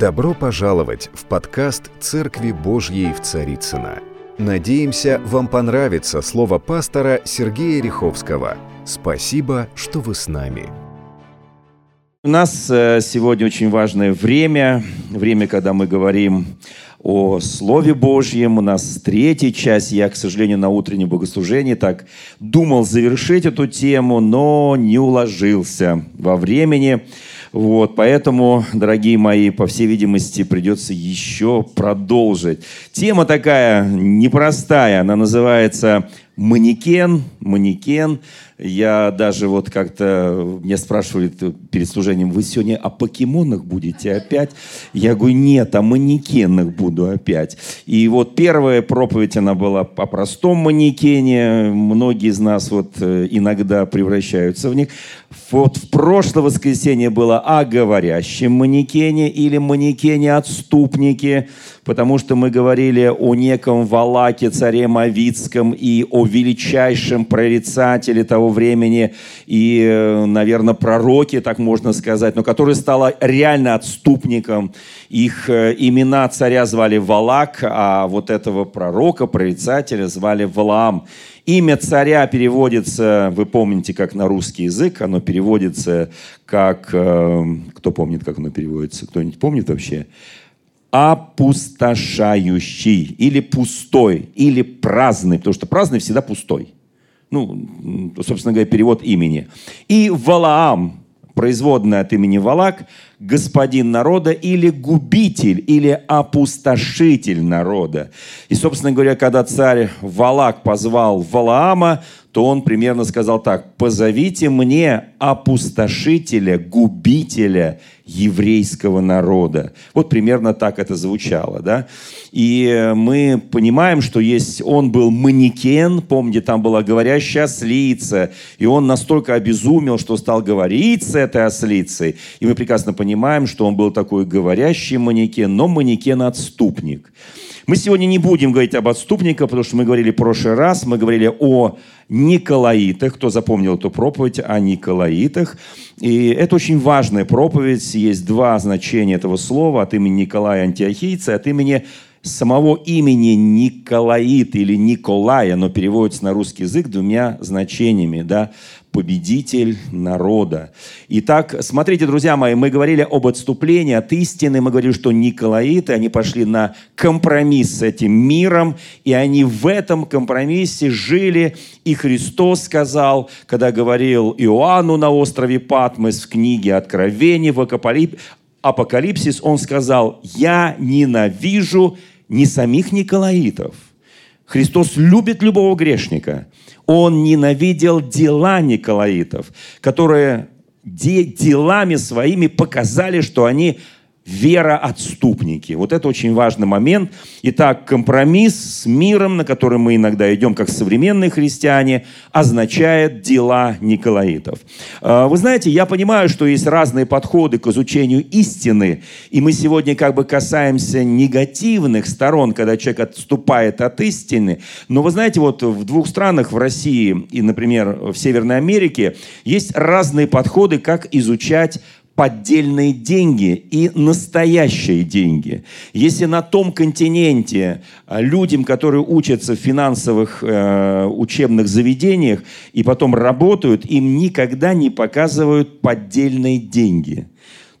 Добро пожаловать в подкаст «Церкви Божьей в Царицыно». Надеемся, вам понравится слово пастора Сергея Риховского. Спасибо, что вы с нами. У нас э, сегодня очень важное время, время, когда мы говорим о Слове Божьем. У нас третья часть. Я, к сожалению, на утреннем богослужении так думал завершить эту тему, но не уложился во времени. Вот, поэтому, дорогие мои, по всей видимости, придется еще продолжить. Тема такая непростая, она называется «Манекен», «Манекен». Я даже вот как-то, меня спрашивали перед служением, вы сегодня о покемонах будете опять? Я говорю, нет, о манекенах буду опять. И вот первая проповедь, она была о простом манекене. Многие из нас вот э, иногда превращаются в них. Вот в прошлое воскресенье было о говорящем манекене или манекене-отступнике, потому что мы говорили о неком Валаке, царе Мавицком, и о величайшем прорицателе того времени и, э, наверное, пророки, так можно сказать, но который стал реально отступником. Их э, имена царя звали Валак, а вот этого пророка, прорицателя звали Валаам. Имя царя переводится, вы помните, как на русский язык, оно переводится как... Э, кто помнит, как оно переводится? Кто-нибудь помнит вообще? опустошающий, или пустой, или праздный, потому что праздный всегда пустой. Ну, собственно говоря, перевод имени. И Валаам, производная от имени Валак, господин народа или губитель, или опустошитель народа. И, собственно говоря, когда царь Валак позвал Валаама, то он примерно сказал так, позовите мне опустошителя, губителя еврейского народа. Вот примерно так это звучало. Да? И мы понимаем, что есть, он был манекен, помните, там была говорящая ослица, и он настолько обезумел, что стал говорить с этой ослицей. И мы прекрасно понимаем, что он был такой говорящий манекен, но манекен-отступник. Мы сегодня не будем говорить об отступниках, потому что мы говорили в прошлый раз, мы говорили о Николаитах. Кто запомнил эту проповедь о Николаитах? И это очень важная проповедь. Есть два значения этого слова от имени Николая Антиохийца, от имени самого имени Николаит или Николай, оно переводится на русский язык двумя значениями, да, победитель народа. Итак, смотрите, друзья мои, мы говорили об отступлении от истины, мы говорили, что Николаиты, они пошли на компромисс с этим миром, и они в этом компромиссе жили, и Христос сказал, когда говорил Иоанну на острове Патмос в книге Откровений, в Апокалипсис, он сказал, «Я ненавижу не самих Николаитов. Христос любит любого грешника. Он ненавидел дела Николаитов, которые делами своими показали, что они вероотступники. Вот это очень важный момент. Итак, компромисс с миром, на который мы иногда идем как современные христиане, означает дела Николаитов. А, вы знаете, я понимаю, что есть разные подходы к изучению истины, и мы сегодня как бы касаемся негативных сторон, когда человек отступает от истины. Но вы знаете, вот в двух странах, в России и, например, в Северной Америке, есть разные подходы, как изучать поддельные деньги и настоящие деньги. Если на том континенте а, людям, которые учатся в финансовых э, учебных заведениях и потом работают, им никогда не показывают поддельные деньги,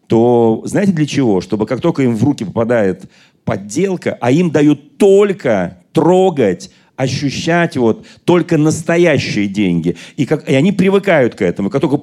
то знаете для чего? Чтобы как только им в руки попадает подделка, а им дают только трогать ощущать вот только настоящие деньги. И, как, и они привыкают к этому. Как только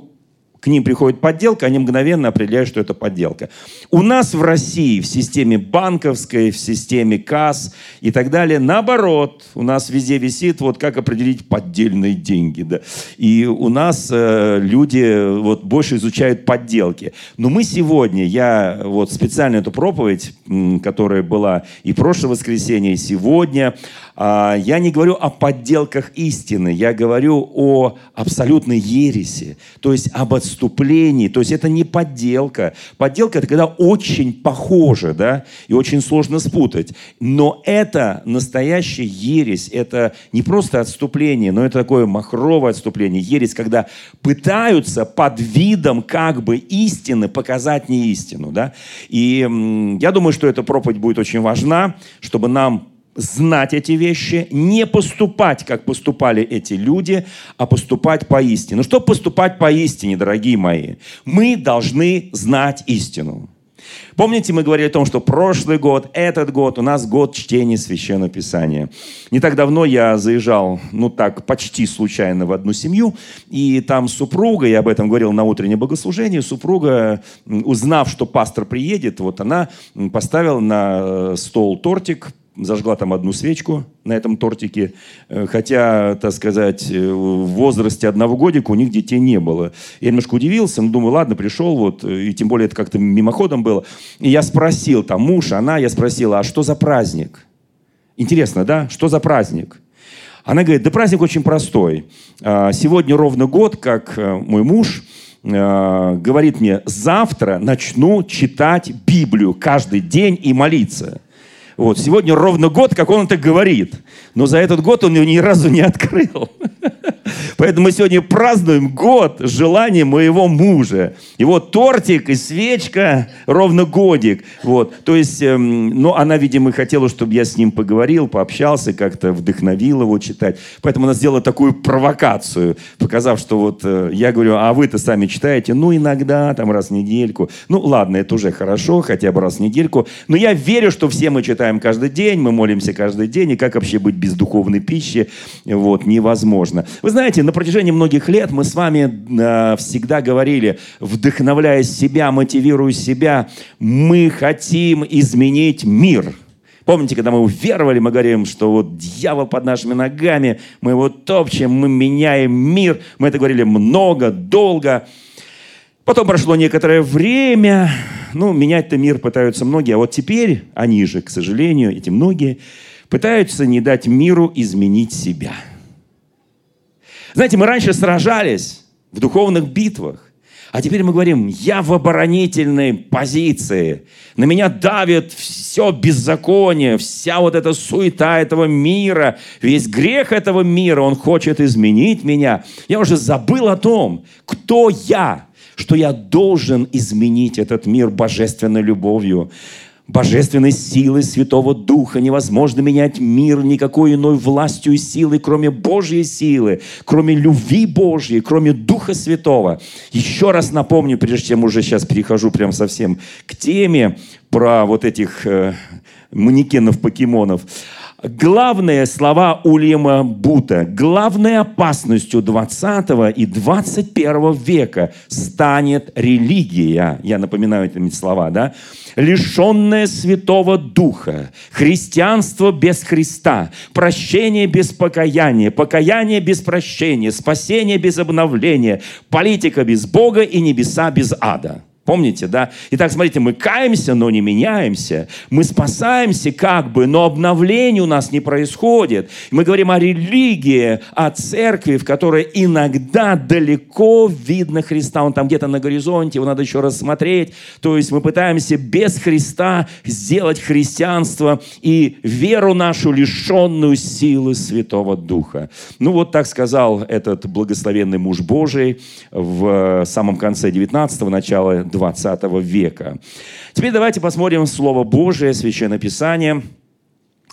к ним приходит подделка, они мгновенно определяют, что это подделка. У нас в России, в системе банковской, в системе касс и так далее, наоборот, у нас везде висит, вот как определить поддельные деньги. Да? И у нас э, люди вот больше изучают подделки. Но мы сегодня, я вот специально эту проповедь которая была и прошлое воскресенье, и сегодня. А, я не говорю о подделках истины, я говорю о абсолютной ереси, то есть об отступлении. То есть это не подделка. Подделка – это когда очень похоже, да, и очень сложно спутать. Но это настоящая ересь, это не просто отступление, но это такое махровое отступление, ересь, когда пытаются под видом как бы истины показать не истину, да. И я думаю, что эта проповедь будет очень важна, чтобы нам знать эти вещи, не поступать, как поступали эти люди, а поступать по истине. Ну, чтобы поступать по истине, дорогие мои, мы должны знать истину. Помните, мы говорили о том, что прошлый год, этот год, у нас год чтения Священного Писания. Не так давно я заезжал, ну так, почти случайно в одну семью, и там супруга, я об этом говорил на утреннем богослужении, супруга, узнав, что пастор приедет, вот она поставила на э, стол тортик, зажгла там одну свечку на этом тортике, э, хотя, так сказать, э, в возрасте одного годика у них детей не было. Я немножко удивился, но думаю, ладно, пришел, вот, э, и тем более это как-то мимоходом было. И я спросил, там, муж, она, я спросил, а что за праздник? Интересно, да? Что за праздник? Она говорит, да праздник очень простой. А, сегодня ровно год, как мой муж говорит мне, завтра начну читать Библию каждый день и молиться. Вот, сегодня ровно год, как он это говорит. Но за этот год он ее ни разу не открыл. Поэтому мы сегодня празднуем год желания моего мужа. Его тортик и свечка ровно годик. Вот. То есть, эм, ну, она, видимо, хотела, чтобы я с ним поговорил, пообщался, как-то вдохновил его читать. Поэтому она сделала такую провокацию, показав, что вот э, я говорю, а вы-то сами читаете? Ну, иногда, там, раз в недельку. Ну, ладно, это уже хорошо, хотя бы раз в недельку. Но я верю, что все мы читаем каждый день, мы молимся каждый день, и как вообще быть без духовной пищи, вот, невозможно. Вы знаете, на протяжении многих лет мы с вами э, всегда говорили, вдохновляя себя, мотивируя себя, мы хотим изменить мир. Помните, когда мы уверовали, мы говорим, что вот дьявол под нашими ногами, мы его топчем, мы меняем мир. Мы это говорили много, долго. Потом прошло некоторое время, ну, менять-то мир пытаются многие, а вот теперь они же, к сожалению, эти многие, пытаются не дать миру изменить себя – знаете, мы раньше сражались в духовных битвах, а теперь мы говорим, я в оборонительной позиции. На меня давит все беззаконие, вся вот эта суета этого мира, весь грех этого мира, он хочет изменить меня. Я уже забыл о том, кто я, что я должен изменить этот мир божественной любовью божественной силы Святого Духа. Невозможно менять мир никакой иной властью и силой, кроме Божьей силы, кроме любви Божьей, кроме Духа Святого. Еще раз напомню, прежде чем уже сейчас перехожу прям совсем к теме про вот этих э, манекенов-покемонов. Главные слова Ульяма Бута, главной опасностью 20 и 21 века станет религия. Я напоминаю эти слова, да? Лишенная Святого Духа, христианство без Христа, прощение без покаяния, покаяние без прощения, спасение без обновления, политика без Бога и небеса без ада. Помните, да? Итак, смотрите, мы каемся, но не меняемся. Мы спасаемся как бы, но обновление у нас не происходит. Мы говорим о религии, о церкви, в которой иногда далеко видно Христа. Он там где-то на горизонте, его надо еще раз смотреть. То есть мы пытаемся без Христа сделать христианство и веру нашу, лишенную силы Святого Духа. Ну вот так сказал этот благословенный муж Божий в самом конце 19-го, начала 20 века. Теперь давайте посмотрим Слово Божие, Священное Писание –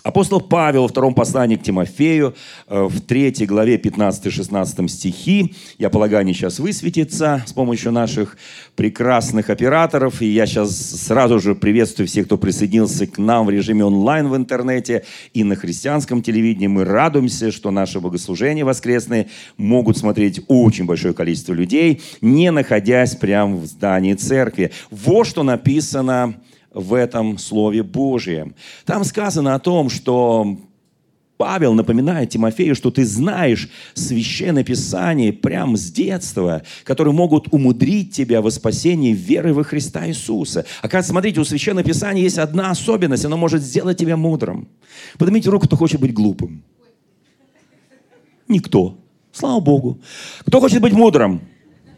Апостол Павел во втором послании к Тимофею, э, в третьей главе 15-16 стихи, я полагаю, они сейчас высветятся с помощью наших прекрасных операторов, и я сейчас сразу же приветствую всех, кто присоединился к нам в режиме онлайн в интернете и на христианском телевидении. Мы радуемся, что наши богослужения воскресные могут смотреть очень большое количество людей, не находясь прямо в здании церкви. Вот что написано в этом Слове Божьем. Там сказано о том, что Павел напоминает Тимофею, что ты знаешь Священное Писание прямо с детства, которые могут умудрить тебя во спасении веры во Христа Иисуса. Оказывается, смотрите, у Священного Писания есть одна особенность. Оно может сделать тебя мудрым. Поднимите руку, кто хочет быть глупым. Никто. Слава Богу. Кто хочет быть мудрым?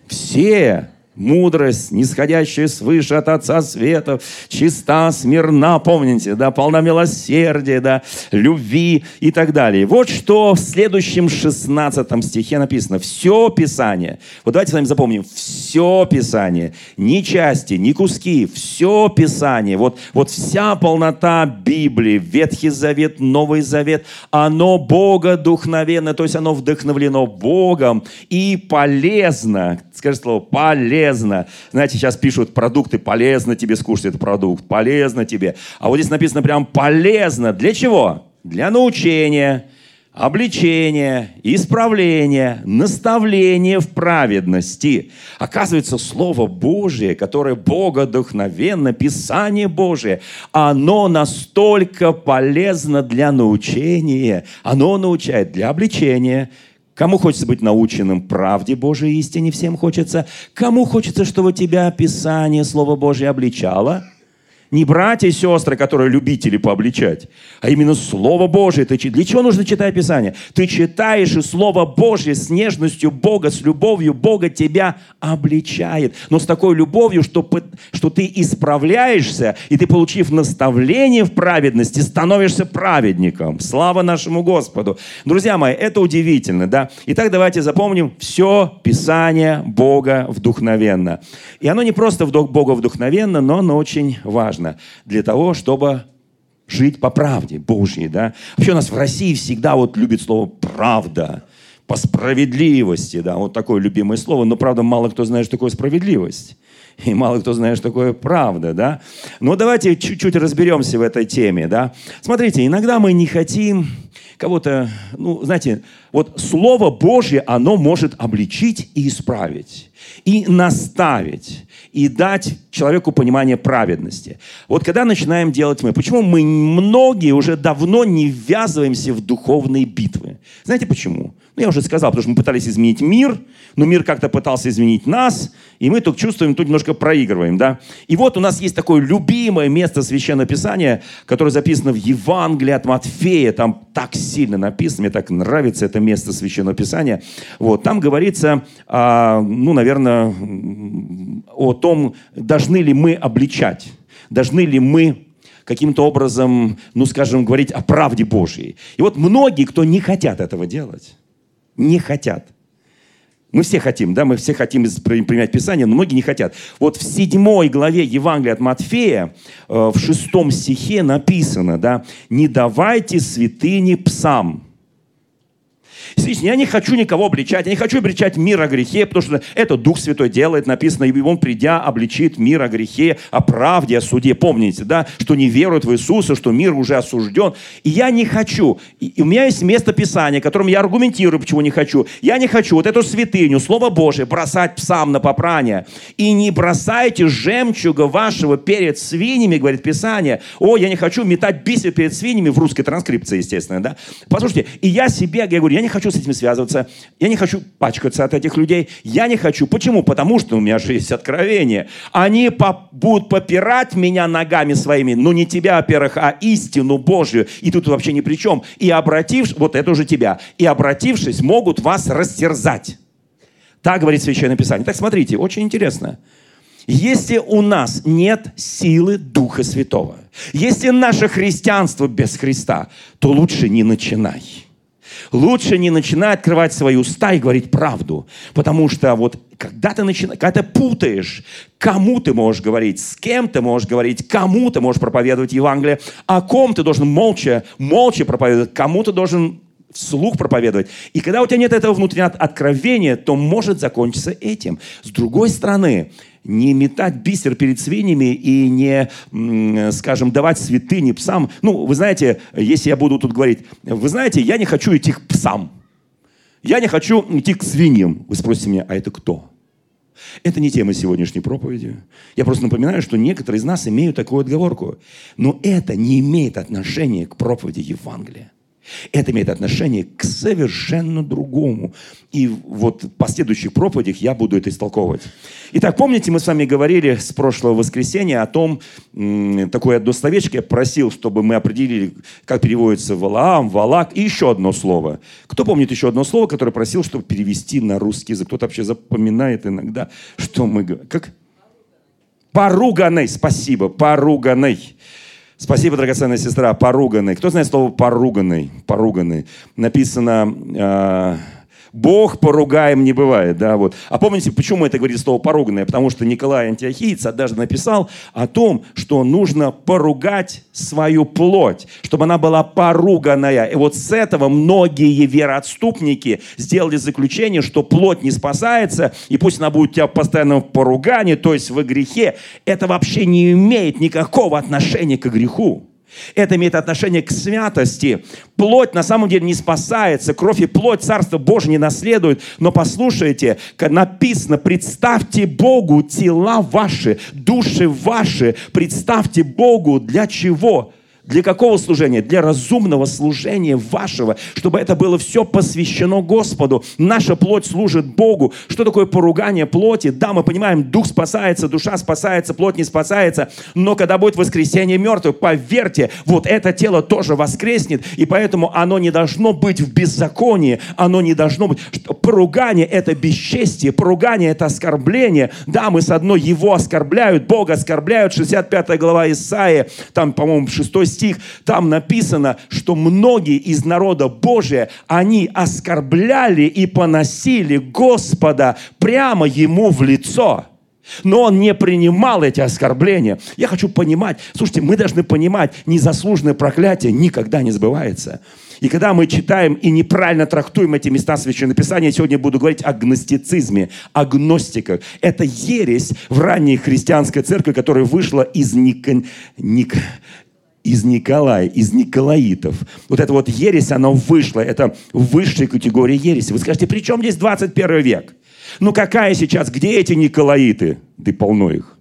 Все мудрость, нисходящая свыше от Отца Света, чиста, смирна, помните, да, полна милосердия, да, любви и так далее. Вот что в следующем 16 стихе написано. Все Писание. Вот давайте с вами запомним. Все Писание. Ни части, ни куски. Все Писание. Вот, вот вся полнота Библии, Ветхий Завет, Новый Завет, оно Бога духновенно, то есть оно вдохновлено Богом и полезно. Скажи слово, полезно. Знаете, сейчас пишут продукты, полезно тебе скушать этот продукт, полезно тебе. А вот здесь написано прям полезно. Для чего? Для научения, обличения, исправления, наставления в праведности. Оказывается, Слово Божие, которое Богодухновенно, Писание Божие, оно настолько полезно для научения, оно научает для обличения, Кому хочется быть наученным правде Божией истине, всем хочется. Кому хочется, чтобы тебя Писание, Слово Божье обличало – не братья и сестры, которые любители пообличать, а именно Слово Божие. Ты, для чего нужно читать Писание? Ты читаешь, и Слово Божье с нежностью Бога, с любовью Бога тебя обличает. Но с такой любовью, что, что ты исправляешься, и ты, получив наставление в праведности, становишься праведником. Слава нашему Господу. Друзья мои, это удивительно, да? Итак, давайте запомним, все Писание Бога вдохновенно. И оно не просто Бога вдохновенно, но оно очень важно важно для того, чтобы жить по правде Божьей. Да? Вообще у нас в России всегда вот любит слово «правда», по справедливости, да, вот такое любимое слово, но, правда, мало кто знает, что такое справедливость. И мало кто знает, что такое правда, да. Но давайте чуть-чуть разберемся в этой теме, да. Смотрите, иногда мы не хотим кого-то, ну, знаете, вот Слово Божье, оно может обличить и исправить, и наставить и дать человеку понимание праведности. Вот когда начинаем делать мы, почему мы многие уже давно не ввязываемся в духовные битвы? Знаете почему? Ну, я уже сказал, потому что мы пытались изменить мир, но мир как-то пытался изменить нас, и мы тут чувствуем, тут немножко проигрываем, да? И вот у нас есть такое любимое место Священного Писания, которое записано в Евангелии от Матфея, там так сильно написано, мне так нравится это место Священного Писания. Вот, там говорится, а, ну, наверное, о том, должны ли мы обличать, должны ли мы каким-то образом, ну, скажем, говорить о правде Божьей. И вот многие, кто не хотят этого делать, не хотят. Мы все хотим, да, мы все хотим применять Писание, но многие не хотят. Вот в седьмой главе Евангелия от Матфея, э, в шестом стихе написано, да, «Не давайте святыни псам, я не хочу никого обличать, я не хочу обличать мир о грехе, потому что это Дух Святой делает, написано, и он, придя, обличит мир о грехе, о правде, о суде. Помните, да, что не веруют в Иисуса, что мир уже осужден. И я не хочу. И у меня есть место Писания, которым я аргументирую, почему не хочу. Я не хочу вот эту святыню, Слово Божие, бросать псам на попрание. И не бросайте жемчуга вашего перед свиньями, говорит Писание. О, я не хочу метать бисер перед свиньями, в русской транскрипции, естественно, да. Послушайте, и я себе, я говорю, я не хочу хочу с этими связываться, я не хочу пачкаться от этих людей, я не хочу. Почему? Потому что у меня же есть откровение. Они по будут попирать меня ногами своими, но не тебя, во-первых, а истину Божью, и тут вообще ни при чем. И обратившись, вот это уже тебя, и обратившись, могут вас растерзать. Так говорит Священное Писание. Так смотрите, очень интересно. Если у нас нет силы Духа Святого, если наше христианство без Христа, то лучше не начинай. Лучше не начинай открывать свои уста и говорить правду. Потому что вот когда ты, начинаешь, когда ты путаешь, кому ты можешь говорить, с кем ты можешь говорить, кому ты можешь проповедовать Евангелие, о ком ты должен молча, молча проповедовать, кому ты должен вслух проповедовать. И когда у тебя нет этого внутреннего откровения, то может закончиться этим. С другой стороны, не метать бисер перед свиньями и не, скажем, давать святыни псам. Ну, вы знаете, если я буду тут говорить, вы знаете, я не хочу идти к псам. Я не хочу идти к свиньям. Вы спросите меня, а это кто? Это не тема сегодняшней проповеди. Я просто напоминаю, что некоторые из нас имеют такую отговорку. Но это не имеет отношения к проповеди Евангелия. Это имеет отношение к совершенно другому. И вот в последующих проповедях я буду это истолковывать. Итак, помните, мы с вами говорили с прошлого воскресенья о том, такое одно словечко я просил, чтобы мы определили, как переводится Валаам, Валак и еще одно слово. Кто помнит еще одно слово, которое просил, чтобы перевести на русский язык? Кто-то вообще запоминает иногда, что мы говорим. Как? Поруганный, спасибо, поруганный. Спасибо, драгоценная сестра, поруганный. Кто знает слово поруганный? Поруганный. Написано... Э, Бог поругаем не бывает, да, вот. А помните, почему это говорит слово поруганное? Потому что Николай Антиохиец однажды написал о том, что нужно поругать свою плоть, чтобы она была поруганная. И вот с этого многие вероотступники сделали заключение, что плоть не спасается, и пусть она будет у тебя постоянно в поругании, то есть в грехе. Это вообще не имеет никакого отношения к греху. Это имеет отношение к святости. Плоть на самом деле не спасается, кровь и плоть Царства Божьего не наследуют. Но послушайте, написано, представьте Богу тела ваши, души ваши, представьте Богу для чего? Для какого служения? Для разумного служения вашего, чтобы это было все посвящено Господу. Наша плоть служит Богу. Что такое поругание плоти? Да, мы понимаем, дух спасается, душа спасается, плоть не спасается. Но когда будет воскресение мертвых, поверьте, вот это тело тоже воскреснет. И поэтому оно не должно быть в беззаконии. Оно не должно быть... Поругание – это бесчестие. Поругание – это оскорбление. Да, мы с одной его оскорбляют, Бога оскорбляют. 65 глава Исаия, там, по-моему, 6 стих, там написано, что многие из народа Божия, они оскорбляли и поносили Господа прямо ему в лицо. Но он не принимал эти оскорбления. Я хочу понимать, слушайте, мы должны понимать, незаслуженное проклятие никогда не сбывается. И когда мы читаем и неправильно трактуем эти места Священного Писания, сегодня буду говорить о гностицизме, о гностиках. Это ересь в ранней христианской церкви, которая вышла из Ник... Ник из Николая, из Николаитов. Вот эта вот ересь, она вышла, это высшая категория ереси. Вы скажете, при чем здесь 21 век? Ну какая сейчас, где эти Николаиты? Да полно их.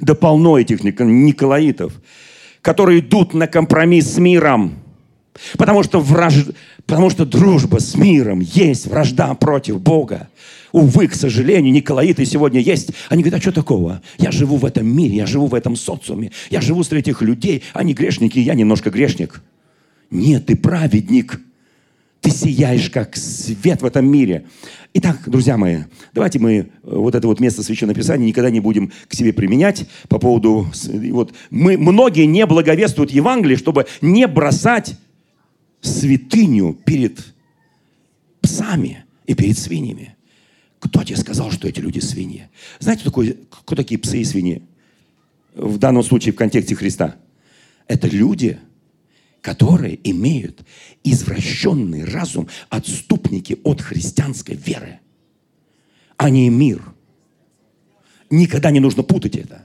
Да полно этих Николаитов, которые идут на компромисс с миром. Потому что, враж... потому что дружба с миром есть вражда против Бога. Увы, к сожалению, Николаиты сегодня есть. Они говорят, а что такого? Я живу в этом мире, я живу в этом социуме, я живу среди этих людей, они грешники, я немножко грешник. Нет, ты праведник. Ты сияешь, как свет в этом мире. Итак, друзья мои, давайте мы э, вот это вот место Священного Писания никогда не будем к себе применять по поводу... Вот, мы, многие не благовествуют Евангелие, чтобы не бросать святыню перед псами и перед свиньями. Кто тебе сказал, что эти люди свиньи? Знаете, кто, такой, кто такие псы и свиньи? В данном случае в контексте Христа. Это люди, которые имеют извращенный разум, отступники от христианской веры. Они мир. Никогда не нужно путать это.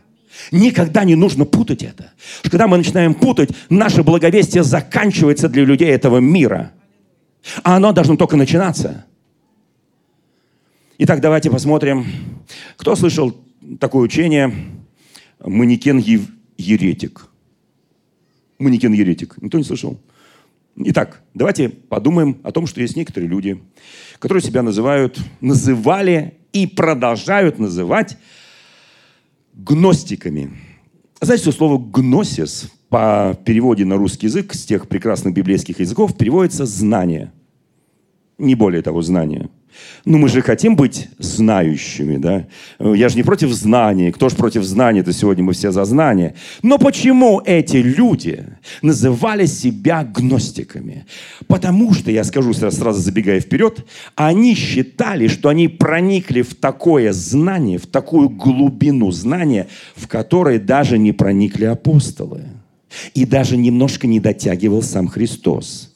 Никогда не нужно путать это. Когда мы начинаем путать, наше благовестие заканчивается для людей этого мира. А оно должно только начинаться – Итак, давайте посмотрим, кто слышал такое учение манекен-еретик. Манекен-еретик. Никто не слышал? Итак, давайте подумаем о том, что есть некоторые люди, которые себя называют, называли и продолжают называть гностиками. Знаете, что слово «гносис» по переводе на русский язык с тех прекрасных библейских языков переводится «знание». Не более того, знание – ну, мы же хотим быть знающими, да? Я же не против знания. Кто же против знания? Это сегодня мы все за знания. Но почему эти люди называли себя гностиками? Потому что, я скажу сразу, сразу забегая вперед, они считали, что они проникли в такое знание, в такую глубину знания, в которой даже не проникли апостолы. И даже немножко не дотягивал сам Христос.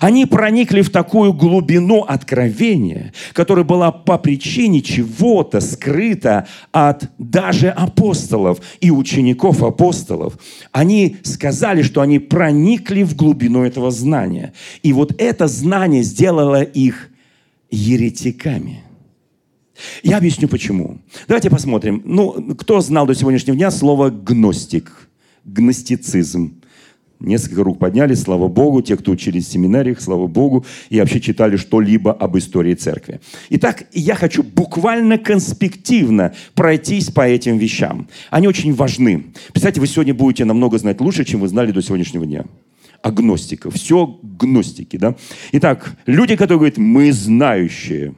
Они проникли в такую глубину откровения, которая была по причине чего-то скрыта от даже апостолов и учеников апостолов. Они сказали, что они проникли в глубину этого знания. И вот это знание сделало их еретиками. Я объясню почему. Давайте посмотрим. Ну, кто знал до сегодняшнего дня слово «гностик», «гностицизм»? Несколько рук подняли, слава Богу. Те, кто учились в семинариях, слава Богу. И вообще читали что-либо об истории церкви. Итак, я хочу буквально конспективно пройтись по этим вещам. Они очень важны. Представьте, вы сегодня будете намного знать лучше, чем вы знали до сегодняшнего дня агностиков. Все гностики, да? Итак, люди, которые говорят, мы знающие.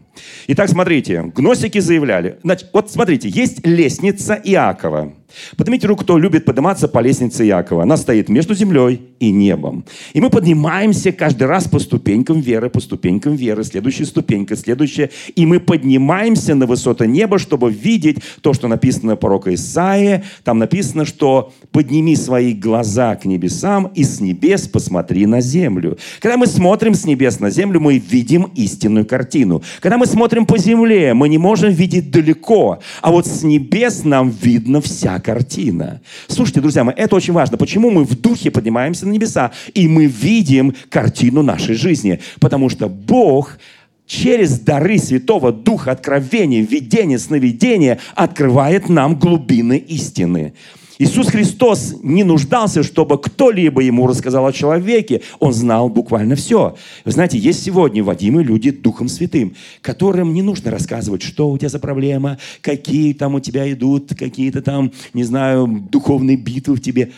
Итак, смотрите, гностики заявляли. Значит, вот смотрите, есть лестница Иакова. Поднимите руку, кто любит подниматься по лестнице Иакова. Она стоит между землей и небом. И мы поднимаемся каждый раз по ступенькам веры, по ступенькам веры, следующая ступенька, следующая. И мы поднимаемся на высоты неба, чтобы видеть то, что написано пророка Исаия. Там написано, что подними свои глаза к небесам и с небес посмотри на землю. Когда мы смотрим с небес на землю, мы видим истинную картину. Когда мы смотрим по земле, мы не можем видеть далеко. А вот с небес нам видно вся картина. Слушайте, друзья мои, это очень важно. Почему мы в духе поднимаемся на небеса, и мы видим картину нашей жизни? Потому что Бог через дары Святого Духа, откровения, видения, сновидения открывает нам глубины истины. Иисус Христос не нуждался, чтобы кто-либо ему рассказал о человеке. Он знал буквально все. Вы знаете, есть сегодня водимые люди Духом Святым, которым не нужно рассказывать, что у тебя за проблема, какие там у тебя идут, какие-то там, не знаю, духовные битвы в тебе.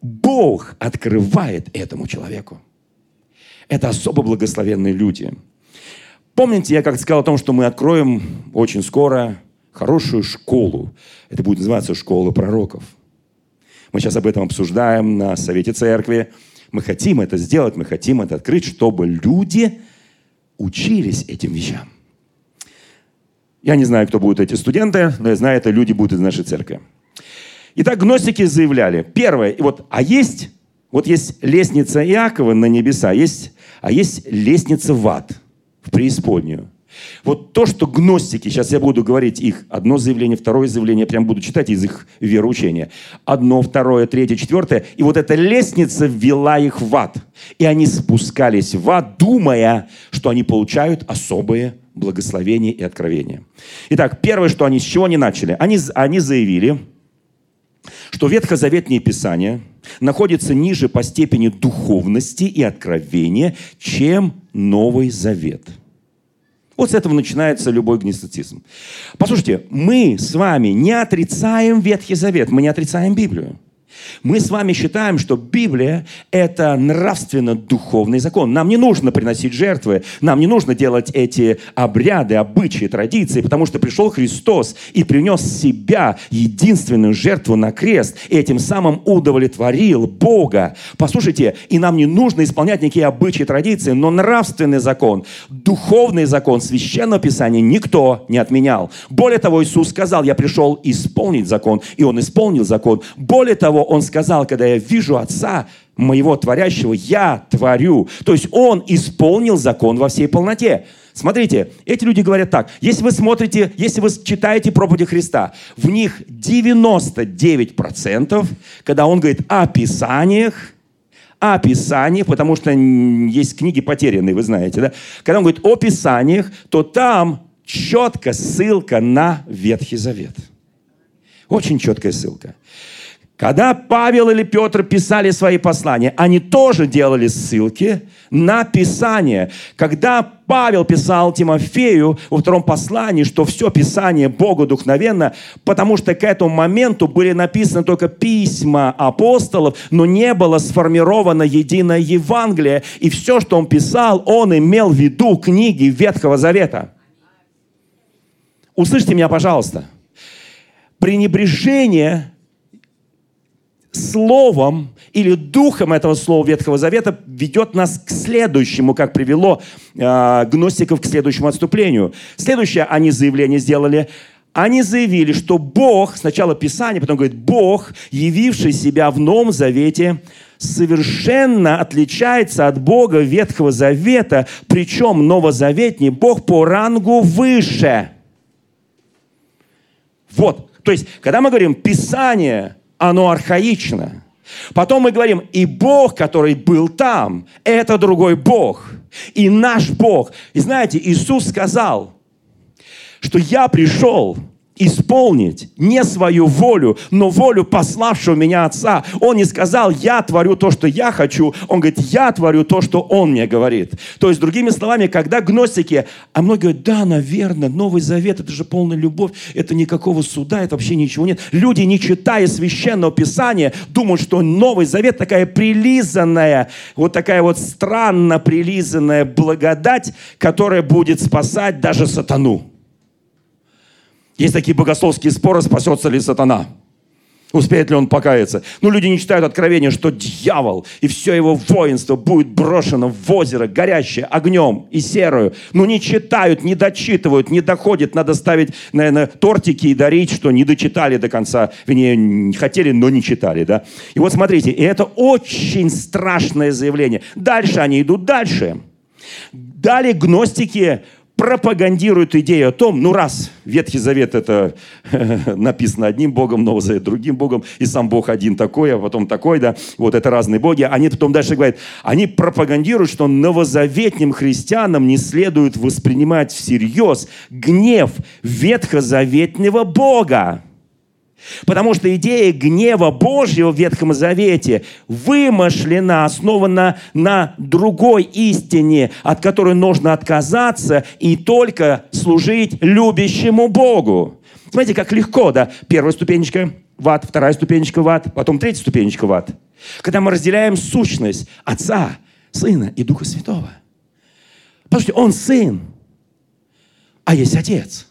Бог открывает этому человеку. Это особо благословенные люди. Помните, я как сказал о том, что мы откроем очень скоро хорошую школу. Это будет называться школа пророков – мы сейчас об этом обсуждаем на Совете Церкви. Мы хотим это сделать, мы хотим это открыть, чтобы люди учились этим вещам. Я не знаю, кто будут эти студенты, но я знаю, это люди будут из нашей церкви. Итак, гностики заявляли. Первое, вот, а есть, вот есть лестница Иакова на небеса, есть, а есть лестница в ад, в преисподнюю. Вот то, что гностики, сейчас я буду говорить их, одно заявление, второе заявление, я прям буду читать из их вероучения. Одно, второе, третье, четвертое. И вот эта лестница ввела их в ад. И они спускались в ад, думая, что они получают особые благословения и откровения. Итак, первое, что они, с чего они начали? Они, они заявили, что Ветхозаветнее Писание находится ниже по степени духовности и откровения, чем Новый Завет – вот с этого начинается любой гностицизм. Послушайте, мы с вами не отрицаем Ветхий Завет, мы не отрицаем Библию. Мы с вами считаем, что Библия – это нравственно-духовный закон. Нам не нужно приносить жертвы, нам не нужно делать эти обряды, обычаи, традиции, потому что пришел Христос и принес себя, единственную жертву на крест, и этим самым удовлетворил Бога. Послушайте, и нам не нужно исполнять никакие обычаи, традиции, но нравственный закон, духовный закон Священного Писания никто не отменял. Более того, Иисус сказал, я пришел исполнить закон, и Он исполнил закон. Более того, он сказал, когда я вижу Отца моего творящего, я творю. То есть Он исполнил закон во всей полноте. Смотрите, эти люди говорят так. Если вы смотрите, если вы читаете проповеди Христа, в них 99%, когда Он говорит о Писаниях, о Писаниях, потому что есть книги потерянные, вы знаете, да? Когда он говорит о Писаниях, то там четко ссылка на Ветхий Завет. Очень четкая ссылка. Когда Павел или Петр писали свои послания, они тоже делали ссылки на Писание. Когда Павел писал Тимофею во втором послании, что все Писание Богу духновенно, потому что к этому моменту были написаны только письма апостолов, но не было сформировано единое Евангелие. И все, что он писал, он имел в виду книги Ветхого Завета. Услышьте меня, пожалуйста. Пренебрежение словом или духом этого слова Ветхого Завета ведет нас к следующему, как привело э, гностиков к следующему отступлению. Следующее они заявление сделали. Они заявили, что Бог, сначала Писание, потом говорит, Бог, явивший себя в Новом Завете, совершенно отличается от Бога Ветхого Завета, причем новозаветний Бог по рангу выше. Вот, то есть, когда мы говорим Писание – оно архаично. Потом мы говорим, и Бог, который был там, это другой Бог. И наш Бог. И знаете, Иисус сказал, что я пришел исполнить не свою волю, но волю пославшего меня Отца. Он не сказал, я творю то, что я хочу. Он говорит, я творю то, что Он мне говорит. То есть, другими словами, когда гностики, а многие говорят, да, наверное, Новый Завет, это же полная любовь, это никакого суда, это вообще ничего нет. Люди, не читая Священного Писания, думают, что Новый Завет такая прилизанная, вот такая вот странно прилизанная благодать, которая будет спасать даже сатану. Есть такие богословские споры, спасется ли сатана. Успеет ли он покаяться? Ну, люди не читают откровения, что дьявол и все его воинство будет брошено в озеро, горящее огнем и серую. Ну, не читают, не дочитывают, не доходит. Надо ставить, наверное, тортики и дарить, что не дочитали до конца. Вернее, хотели, но не читали, да? И вот смотрите, и это очень страшное заявление. Дальше они идут дальше. Далее гностики пропагандирует идею о том, ну раз Ветхий Завет это написано одним Богом, Новый Завет другим Богом, и сам Бог один такой, а потом такой, да, вот это разные боги, они потом дальше говорят, они пропагандируют, что новозаветним христианам не следует воспринимать всерьез гнев ветхозаветного Бога. Потому что идея гнева Божьего в Ветхом Завете вымышлена, основана на другой истине, от которой нужно отказаться и только служить любящему Богу. Смотрите, как легко, да? Первая ступенечка в ад, вторая ступенечка в ад, потом третья ступенечка в ад. Когда мы разделяем сущность Отца, Сына и Духа Святого. Послушайте, Он Сын, а есть Отец.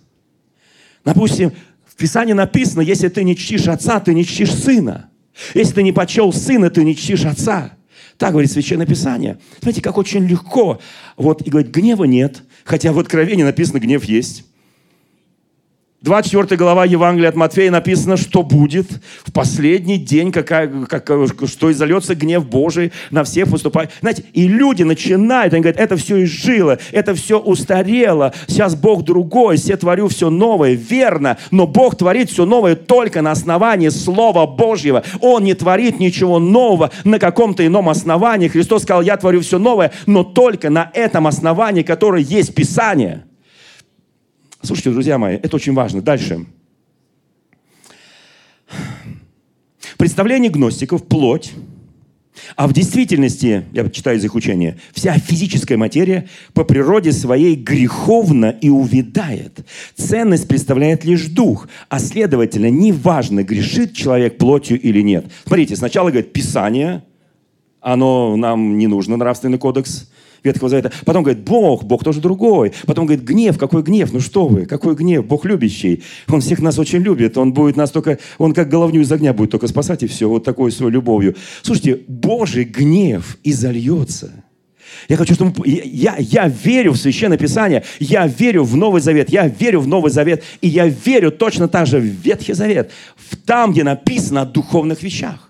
Допустим, Писании написано, если ты не чтишь отца, ты не чтишь сына. Если ты не почел сына, ты не чтишь отца. Так говорит Священное Писание. Смотрите, как очень легко. Вот, и говорит, гнева нет. Хотя в Откровении написано, гнев есть. 24 глава Евангелия от Матфея написано, что будет в последний день, какая, как, что изольется гнев Божий на всех поступает. Знаете, и люди начинают, они говорят, это все изжило, это все устарело, сейчас Бог другой, все творю все новое, верно, но Бог творит все новое только на основании Слова Божьего. Он не творит ничего нового на каком-то ином основании. Христос сказал, я творю все новое, но только на этом основании, которое есть Писание – Слушайте, друзья мои, это очень важно. Дальше. Представление гностиков – плоть, а в действительности, я читаю из их учения, вся физическая материя по природе своей греховна и увядает. Ценность представляет лишь дух, а следовательно, неважно, грешит человек плотью или нет. Смотрите, сначала говорит Писание, оно нам не нужно, нравственный кодекс. Ветхого Завета. Потом говорит, Бог, Бог тоже другой. Потом говорит, гнев, какой гнев? Ну что вы, какой гнев? Бог любящий. Он всех нас очень любит. Он будет нас только, он как головню из огня будет только спасать и все. Вот такой своей любовью. Слушайте, Божий гнев изольется. Я хочу, чтобы... Я, я верю в Священное Писание, я верю в Новый Завет, я верю в Новый Завет, и я верю точно так же в Ветхий Завет, в там, где написано о духовных вещах.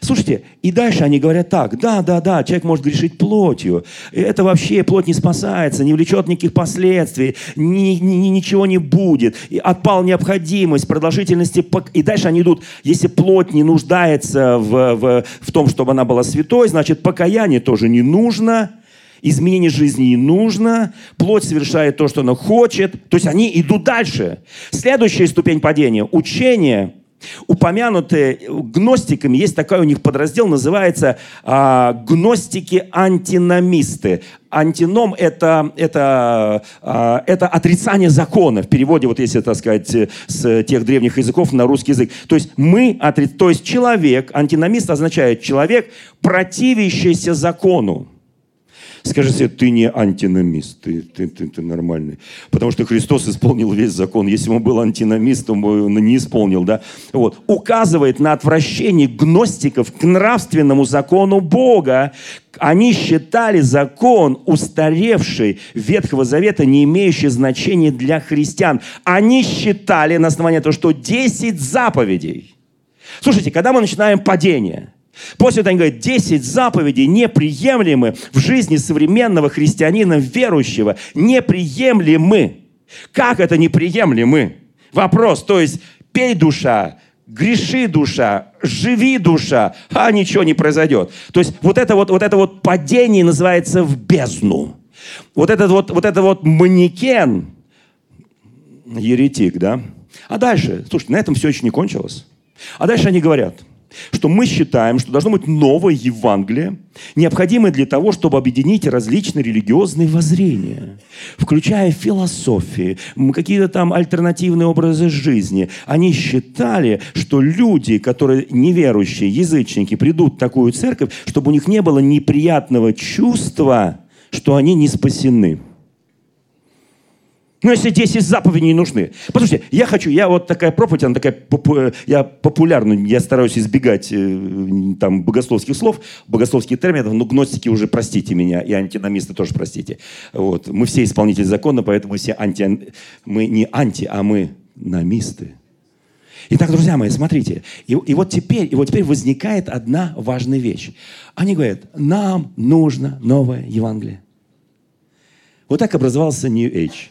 Слушайте, и дальше они говорят так, да, да, да, человек может грешить плотью. Это вообще плоть не спасается, не влечет никаких последствий, ни, ни, ничего не будет. И отпал необходимость продолжительности. И дальше они идут, если плоть не нуждается в, в, в том, чтобы она была святой, значит, покаяние тоже не нужно. Изменение жизни не нужно, плоть совершает то, что она хочет. То есть они идут дальше. Следующая ступень падения – учение – упомянутые гностиками, есть такой у них подраздел, называется а, гностики-антиномисты. Антином это, это, а, это отрицание закона. В переводе, вот если, так сказать, с тех древних языков на русский язык. То есть мы, отри... то есть человек, антиномист означает человек, противящийся закону. Скажи себе, ты не антиномист, ты, ты, ты, ты нормальный. Потому что Христос исполнил весь закон. Если он был антиномистом, он не исполнил, да? Вот. Указывает на отвращение гностиков к нравственному закону Бога. Они считали закон, устаревший Ветхого Завета, не имеющий значения для христиан. Они считали на основании того, что 10 заповедей. Слушайте, когда мы начинаем падение – После этого они говорят, 10 заповедей неприемлемы в жизни современного христианина верующего. Неприемлемы. Как это неприемлемы? Вопрос, то есть пей душа, греши душа, живи душа, а ничего не произойдет. То есть вот это вот, вот это вот падение называется в бездну. Вот этот вот, вот это вот манекен, еретик, да, А дальше, слушайте, на этом все еще не кончилось. А дальше они говорят, что мы считаем, что должно быть новое Евангелие, необходимое для того, чтобы объединить различные религиозные воззрения, включая философии, какие-то там альтернативные образы жизни. Они считали, что люди, которые неверующие, язычники, придут в такую церковь, чтобы у них не было неприятного чувства, что они не спасены. Ну, если 10 заповедей не нужны. Послушайте, я хочу, я вот такая проповедь, она такая, попу, я популярна, я стараюсь избегать э, там богословских слов, богословских терминов, но гностики уже простите меня, и антиномисты тоже простите. Вот. Мы все исполнители закона, поэтому все анти, мы не анти, а мы намисты. Итак, друзья мои, смотрите, и, и вот теперь, и вот теперь возникает одна важная вещь. Они говорят, нам нужно новое Евангелие. Вот так образовался New Age.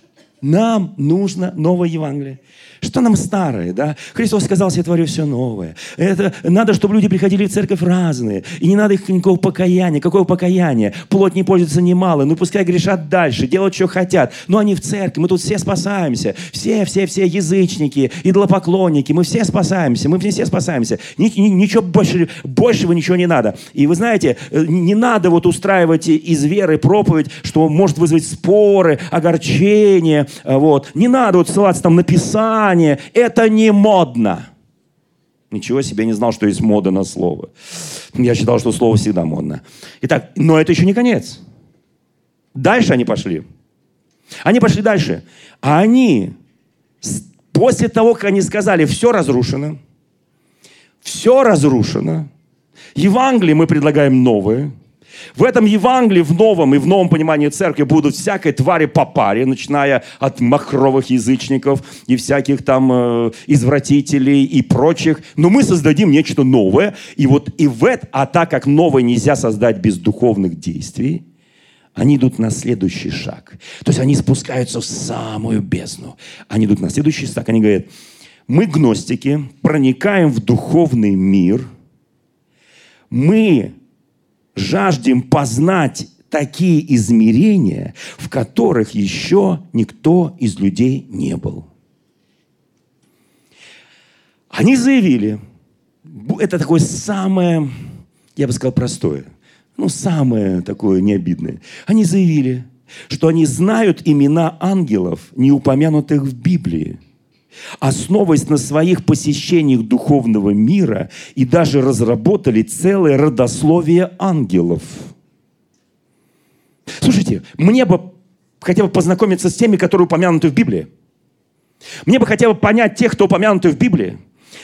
Нам нужно новое Евангелие. Что нам старое, да? Христос сказал, я творю все новое. Это надо, чтобы люди приходили в церковь разные. И не надо их никакого покаяния. Какого покаяния? Плоть не пользуется немало. Ну, пускай грешат дальше, делают, что хотят. Но они в церкви. Мы тут все спасаемся. Все, все, все язычники, идолопоклонники. Мы все спасаемся. Мы все спасаемся. Ничего больше, большего ничего не надо. И вы знаете, э, не надо вот устраивать из веры проповедь, что может вызвать споры, огорчение. Вот. Не надо вот ссылаться там на Писание, Писание. Это не модно. Ничего себе, не знал, что есть мода на слово. Я считал, что слово всегда модно. Итак, но это еще не конец. Дальше они пошли. Они пошли дальше. А они, после того, как они сказали, все разрушено, все разрушено, Евангелие мы предлагаем новое – в этом Евангелии, в новом и в новом понимании церкви будут всякой твари по паре, начиная от махровых язычников и всяких там э, извратителей и прочих. Но мы создадим нечто новое. И вот и в это, а так как новое нельзя создать без духовных действий, они идут на следующий шаг. То есть они спускаются в самую бездну. Они идут на следующий шаг. Они говорят, мы, гностики, проникаем в духовный мир, мы жаждем познать такие измерения, в которых еще никто из людей не был. Они заявили, это такое самое, я бы сказал, простое, ну, самое такое необидное. Они заявили, что они знают имена ангелов, не упомянутых в Библии – основываясь на своих посещениях духовного мира и даже разработали целое родословие ангелов. Слушайте, мне бы хотя бы познакомиться с теми, которые упомянуты в Библии. Мне бы хотя бы понять тех, кто упомянуты в Библии.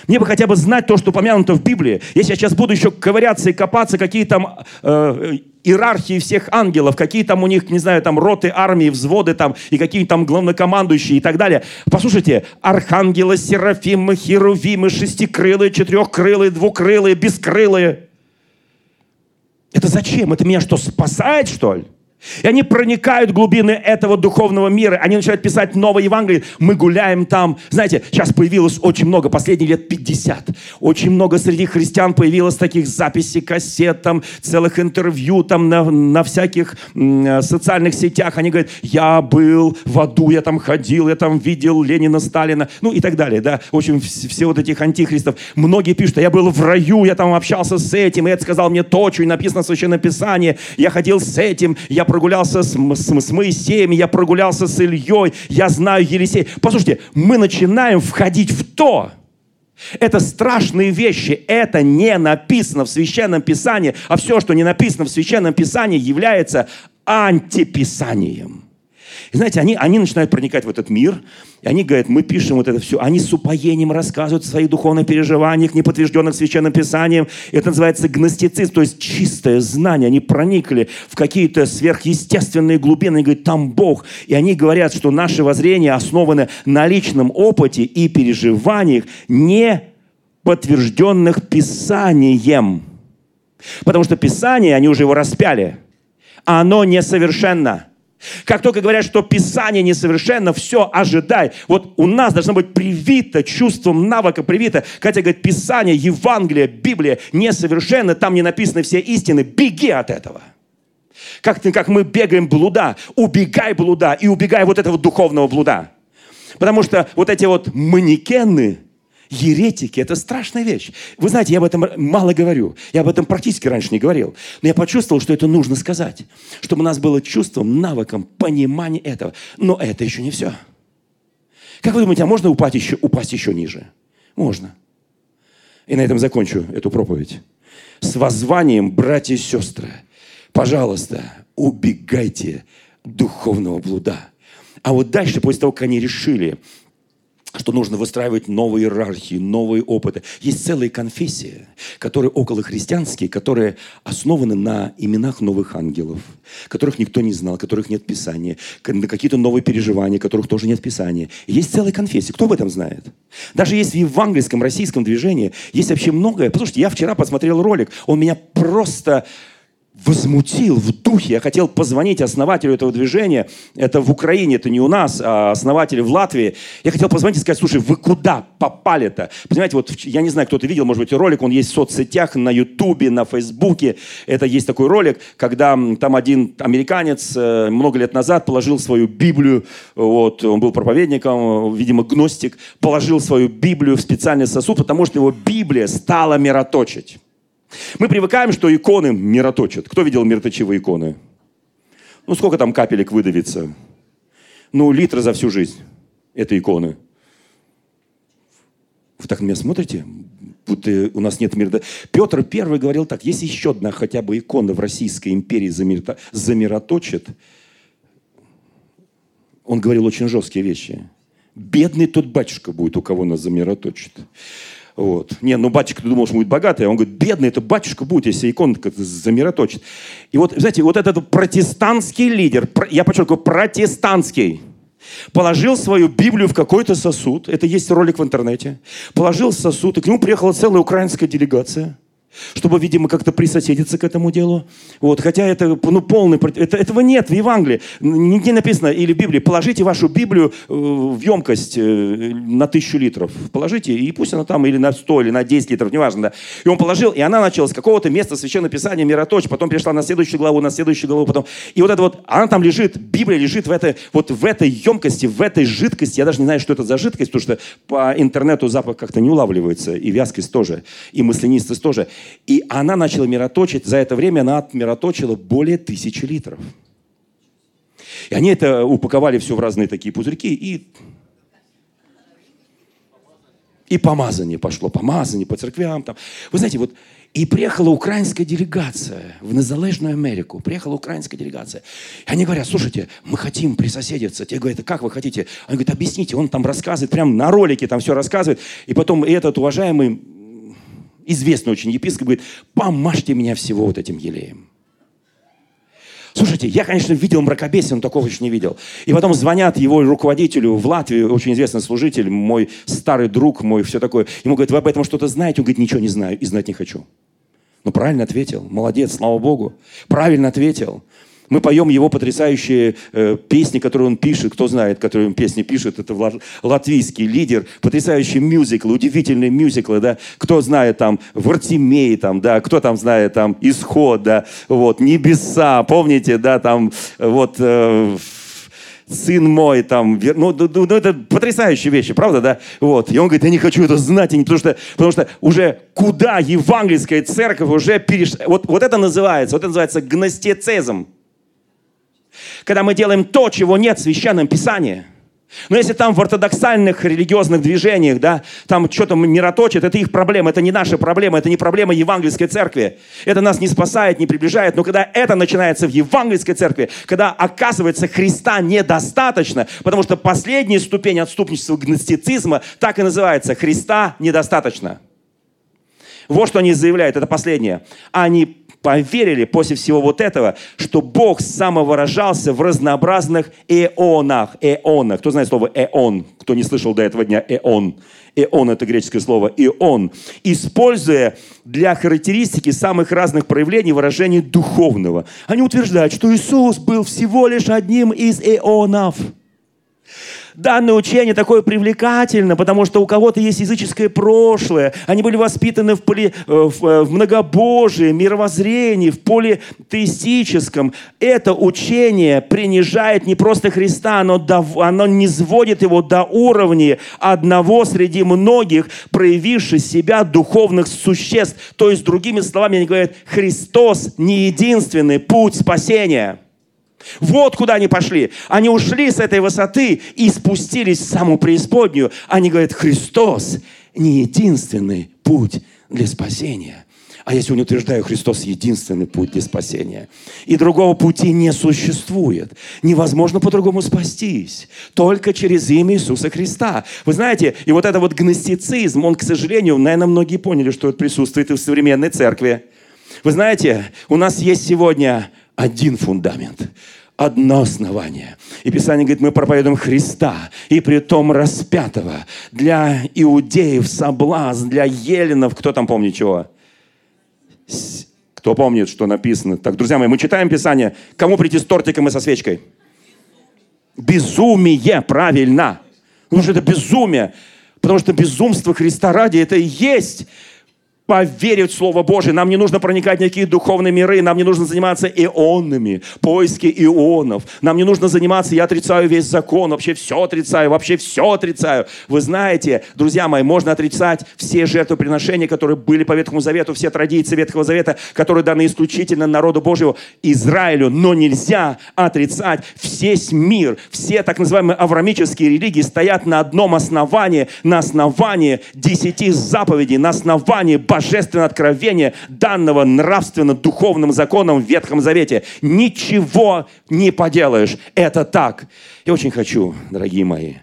Мне бы хотя бы знать то, что упомянуто в Библии. Если я сейчас буду еще ковыряться и копаться, какие там э, иерархии всех ангелов, какие там у них, не знаю, там роты, армии, взводы там, и какие там главнокомандующие и так далее. Послушайте, архангелы, серафимы, херувимы, шестикрылые, четырехкрылые, двукрылые, бескрылые. Это зачем? Это меня что, спасает, что ли? И они проникают в глубины этого духовного мира. Они начинают писать новое Евангелие. Мы гуляем там. Знаете, сейчас появилось очень много, последние лет 50. Очень много среди христиан появилось таких записей, кассет, там, целых интервью там на, на всяких м, социальных сетях. Они говорят, я был в аду, я там ходил, я там видел Ленина, Сталина, ну и так далее. Да? В общем, все, все вот этих антихристов. Многие пишут, я был в раю, я там общался с этим, и это сказал мне то, что и написано в Священном Писании. Я ходил с этим, я прогулялся с, с, с Моисеем, я прогулялся с Ильей, я знаю Елисея. Послушайте, мы начинаем входить в то, это страшные вещи. Это не написано в Священном Писании. А все, что не написано в Священном Писании, является антиписанием. И знаете, они, они начинают проникать в этот мир, и они говорят, мы пишем вот это все. Они с упоением рассказывают о своих духовных переживаниях, не подтвержденных Священным Писанием. Это называется гностицизм, то есть чистое знание. Они проникли в какие-то сверхъестественные глубины. Они говорят, там Бог. И они говорят, что наше воззрение основано на личном опыте и переживаниях, не подтвержденных Писанием. Потому что Писание, они уже его распяли. Оно несовершенно. Как только говорят, что Писание несовершенно, все, ожидай. Вот у нас должно быть привито, чувством навыка привито. Хотя говорит, Писание, Евангелие, Библия несовершенно, там не написаны все истины. Беги от этого. Как, как мы бегаем блуда, убегай блуда и убегай вот этого духовного блуда. Потому что вот эти вот манекены, еретики – это страшная вещь. Вы знаете, я об этом мало говорю. Я об этом практически раньше не говорил. Но я почувствовал, что это нужно сказать. Чтобы у нас было чувством, навыком, понимание этого. Но это еще не все. Как вы думаете, а можно упасть еще, упасть еще ниже? Можно. И на этом закончу эту проповедь. С воззванием, братья и сестры, пожалуйста, убегайте духовного блуда. А вот дальше, после того, как они решили, что нужно выстраивать новые иерархии, новые опыты. Есть целые конфессии, которые околохристианские, которые основаны на именах новых ангелов, которых никто не знал, которых нет Писания, на какие-то новые переживания, которых тоже нет Писания. Есть целые конфессии. Кто об этом знает? Даже есть в евангельском российском движении, есть вообще многое. Послушайте, я вчера посмотрел ролик, он меня просто возмутил в духе. Я хотел позвонить основателю этого движения. Это в Украине, это не у нас, а основатели в Латвии. Я хотел позвонить и сказать, слушай, вы куда попали-то? Понимаете, вот я не знаю, кто-то видел, может быть, ролик, он есть в соцсетях, на Ютубе, на Фейсбуке. Это есть такой ролик, когда там один американец э, много лет назад положил свою Библию, вот, он был проповедником, видимо, гностик, положил свою Библию в специальный сосуд, потому что его Библия стала мироточить. Мы привыкаем, что иконы мироточат. Кто видел мироточивые иконы? Ну, сколько там капелек выдавится? Ну, литра за всю жизнь. Это иконы. Вы так на меня смотрите? Будто у нас нет мира. Петр Первый говорил так, если еще одна хотя бы икона в Российской империи замироточит, он говорил очень жесткие вещи. Бедный тот батюшка будет, у кого нас замироточит. Вот. Не, ну батюшка думал, что будет богатый, а он говорит, бедный это батюшка будет, если икона замироточит. И вот, знаете, вот этот протестантский лидер, я подчеркиваю, протестантский, положил свою Библию в какой-то сосуд, это есть ролик в интернете, положил сосуд, и к нему приехала целая украинская делегация – чтобы, видимо, как-то присоседиться к этому делу. Вот, хотя это ну, полный... Это, этого нет в Евангелии. Нигде написано, или в Библии, положите вашу Библию э, в емкость э, на тысячу литров. Положите, и пусть она там или на 100, или на 10 литров, неважно. Да. И он положил, и она начала с какого-то места Священного Писания Мироточь, потом перешла на следующую главу, на следующую главу, потом... И вот это вот, она там лежит, Библия лежит в этой, вот в этой емкости, в этой жидкости. Я даже не знаю, что это за жидкость, потому что по интернету запах как-то не улавливается, и вязкость тоже, и мысленистость тоже. И она начала мироточить. За это время она отмироточила более тысячи литров. И они это упаковали все в разные такие пузырьки и и помазание пошло, помазание по церквям. Там. Вы знаете, вот и приехала украинская делегация в Незалежную Америку. Приехала украинская делегация. И они говорят, слушайте, мы хотим присоседиться. Те говорят, как вы хотите? Они говорят, объясните. Он там рассказывает, прям на ролике там все рассказывает. И потом этот уважаемый известный очень епископ, говорит, помажьте меня всего вот этим елеем. Слушайте, я, конечно, видел мракобесие, но такого еще не видел. И потом звонят его руководителю в Латвии, очень известный служитель, мой старый друг, мой все такое. Ему говорят, вы об этом что-то знаете? Он говорит, ничего не знаю и знать не хочу. Ну, правильно ответил. Молодец, слава Богу. Правильно ответил. Мы поем его потрясающие э, песни, которые он пишет. Кто знает, которые он песни пишет, это латвийский лидер. Потрясающие мюзиклы, удивительные мюзиклы, да. Кто знает там Вартимей, там, да, кто там знает там Исход, да, вот, Небеса, помните, да, там, вот, э, сын мой, там, ну, ну, ну, это потрясающие вещи, правда, да? Вот. И он говорит, я не хочу это знать, потому что, потому что уже куда евангельская церковь уже перешла. Вот, вот это называется, вот это называется гностицизм. Когда мы делаем то, чего нет в Священном Писании. Но если там в ортодоксальных религиозных движениях, да, там что-то мироточит, это их проблема, это не наша проблема, это не проблема евангельской церкви. Это нас не спасает, не приближает. Но когда это начинается в евангельской церкви, когда оказывается Христа недостаточно, потому что последняя ступень отступничества гностицизма так и называется «Христа недостаточно». Вот что они заявляют, это последнее. Они поверили после всего вот этого, что Бог самовыражался в разнообразных эонах. Эонах. Кто знает слово эон? Кто не слышал до этого дня эон? Эон – это греческое слово «ион», используя для характеристики самых разных проявлений выражений духовного. Они утверждают, что Иисус был всего лишь одним из эонов. Данное учение такое привлекательно, потому что у кого-то есть языческое прошлое, они были воспитаны в, поли, э, в, э, в многобожии, мировоззрении, в политеистическом. Это учение принижает не просто Христа, оно, до, оно не сводит его до уровня одного среди многих, проявивших себя духовных существ. То есть, другими словами, они говорят, Христос не единственный путь спасения. Вот куда они пошли. Они ушли с этой высоты и спустились в самую преисподнюю. Они говорят, Христос не единственный путь для спасения. А я сегодня утверждаю, Христос единственный путь для спасения. И другого пути не существует. Невозможно по-другому спастись. Только через имя Иисуса Христа. Вы знаете, и вот это вот гностицизм, он, к сожалению, наверное, многие поняли, что это присутствует и в современной церкви. Вы знаете, у нас есть сегодня один фундамент одно основание. И Писание говорит, мы проповедуем Христа, и при том распятого. Для иудеев соблазн, для еленов, кто там помнит чего? Кто помнит, что написано? Так, друзья мои, мы читаем Писание. Кому прийти с тортиком и со свечкой? Безумие, правильно. Потому что это безумие. Потому что безумство Христа ради это и есть поверить в Слово Божие. Нам не нужно проникать в никакие духовные миры, нам не нужно заниматься ионами, поиски ионов. Нам не нужно заниматься, я отрицаю весь закон, вообще все отрицаю, вообще все отрицаю. Вы знаете, друзья мои, можно отрицать все жертвоприношения, которые были по Ветхому Завету, все традиции Ветхого Завета, которые даны исключительно народу Божьему, Израилю, но нельзя отрицать весь мир, все так называемые аврамические религии стоят на одном основании, на основании десяти заповедей, на основании божественное откровение данного нравственно-духовным законом в Ветхом Завете. Ничего не поделаешь. Это так. Я очень хочу, дорогие мои,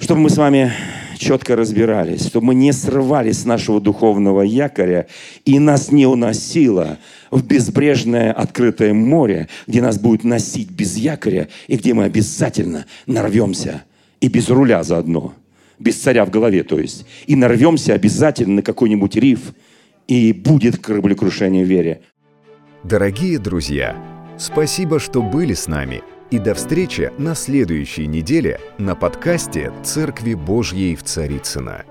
чтобы мы с вами четко разбирались, чтобы мы не срывались с нашего духовного якоря и нас не уносило в безбрежное открытое море, где нас будет носить без якоря и где мы обязательно нарвемся и без руля заодно – без царя в голове, то есть, и нарвемся обязательно на какой-нибудь риф, и будет кораблекрушение в вере. Дорогие друзья, спасибо, что были с нами, и до встречи на следующей неделе на подкасте «Церкви Божьей в Царицына.